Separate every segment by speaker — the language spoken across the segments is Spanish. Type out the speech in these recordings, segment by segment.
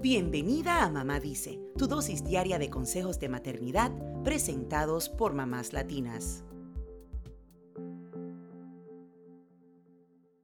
Speaker 1: Bienvenida a Mamá Dice, tu dosis diaria de consejos de maternidad presentados por mamás latinas.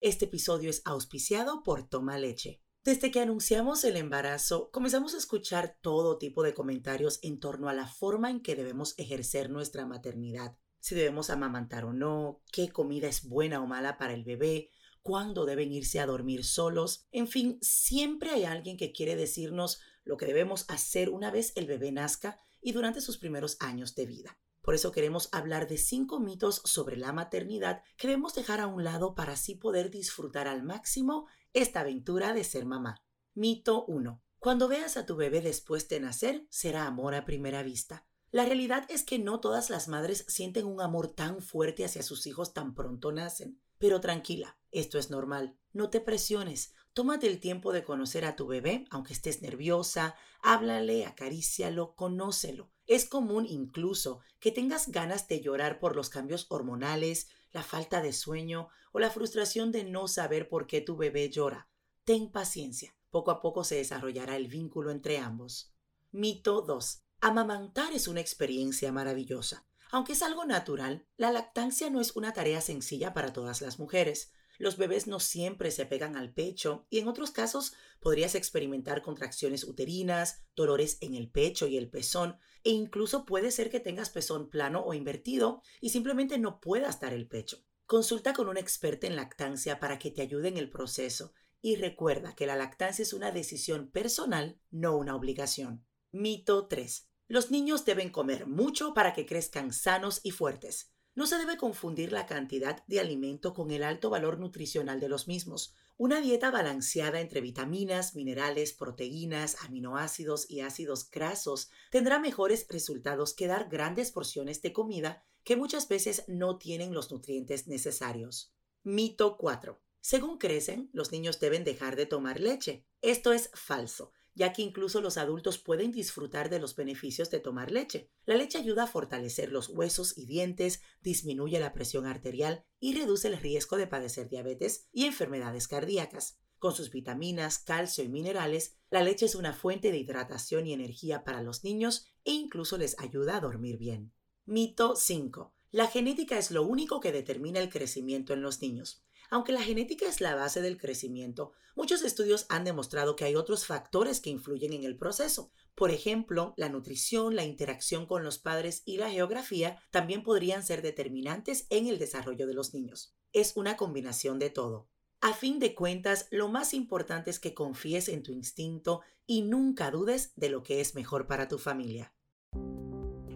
Speaker 1: Este episodio es auspiciado por Toma Leche. Desde que anunciamos el embarazo, comenzamos a escuchar todo tipo de comentarios en torno a la forma en que debemos ejercer nuestra maternidad. Si debemos amamantar o no, qué comida es buena o mala para el bebé, cuándo deben irse a dormir solos. En fin, siempre hay alguien que quiere decirnos lo que debemos hacer una vez el bebé nazca y durante sus primeros años de vida. Por eso queremos hablar de cinco mitos sobre la maternidad que debemos dejar a un lado para así poder disfrutar al máximo esta aventura de ser mamá. Mito 1. Cuando veas a tu bebé después de nacer, será amor a primera vista. La realidad es que no todas las madres sienten un amor tan fuerte hacia sus hijos tan pronto nacen. Pero tranquila, esto es normal. No te presiones. Tómate el tiempo de conocer a tu bebé, aunque estés nerviosa. Háblale, acarícialo, conócelo. Es común incluso que tengas ganas de llorar por los cambios hormonales, la falta de sueño o la frustración de no saber por qué tu bebé llora. Ten paciencia. Poco a poco se desarrollará el vínculo entre ambos. Mito 2. Amamantar es una experiencia maravillosa. Aunque es algo natural, la lactancia no es una tarea sencilla para todas las mujeres. Los bebés no siempre se pegan al pecho y en otros casos podrías experimentar contracciones uterinas, dolores en el pecho y el pezón e incluso puede ser que tengas pezón plano o invertido y simplemente no puedas dar el pecho. Consulta con un experta en lactancia para que te ayude en el proceso y recuerda que la lactancia es una decisión personal, no una obligación. Mito 3. Los niños deben comer mucho para que crezcan sanos y fuertes. No se debe confundir la cantidad de alimento con el alto valor nutricional de los mismos. Una dieta balanceada entre vitaminas, minerales, proteínas, aminoácidos y ácidos grasos tendrá mejores resultados que dar grandes porciones de comida que muchas veces no tienen los nutrientes necesarios. Mito 4. Según crecen, los niños deben dejar de tomar leche. Esto es falso ya que incluso los adultos pueden disfrutar de los beneficios de tomar leche. La leche ayuda a fortalecer los huesos y dientes, disminuye la presión arterial y reduce el riesgo de padecer diabetes y enfermedades cardíacas. Con sus vitaminas, calcio y minerales, la leche es una fuente de hidratación y energía para los niños e incluso les ayuda a dormir bien. Mito 5. La genética es lo único que determina el crecimiento en los niños. Aunque la genética es la base del crecimiento, muchos estudios han demostrado que hay otros factores que influyen en el proceso. Por ejemplo, la nutrición, la interacción con los padres y la geografía también podrían ser determinantes en el desarrollo de los niños. Es una combinación de todo. A fin de cuentas, lo más importante es que confíes en tu instinto y nunca dudes de lo que es mejor para tu familia.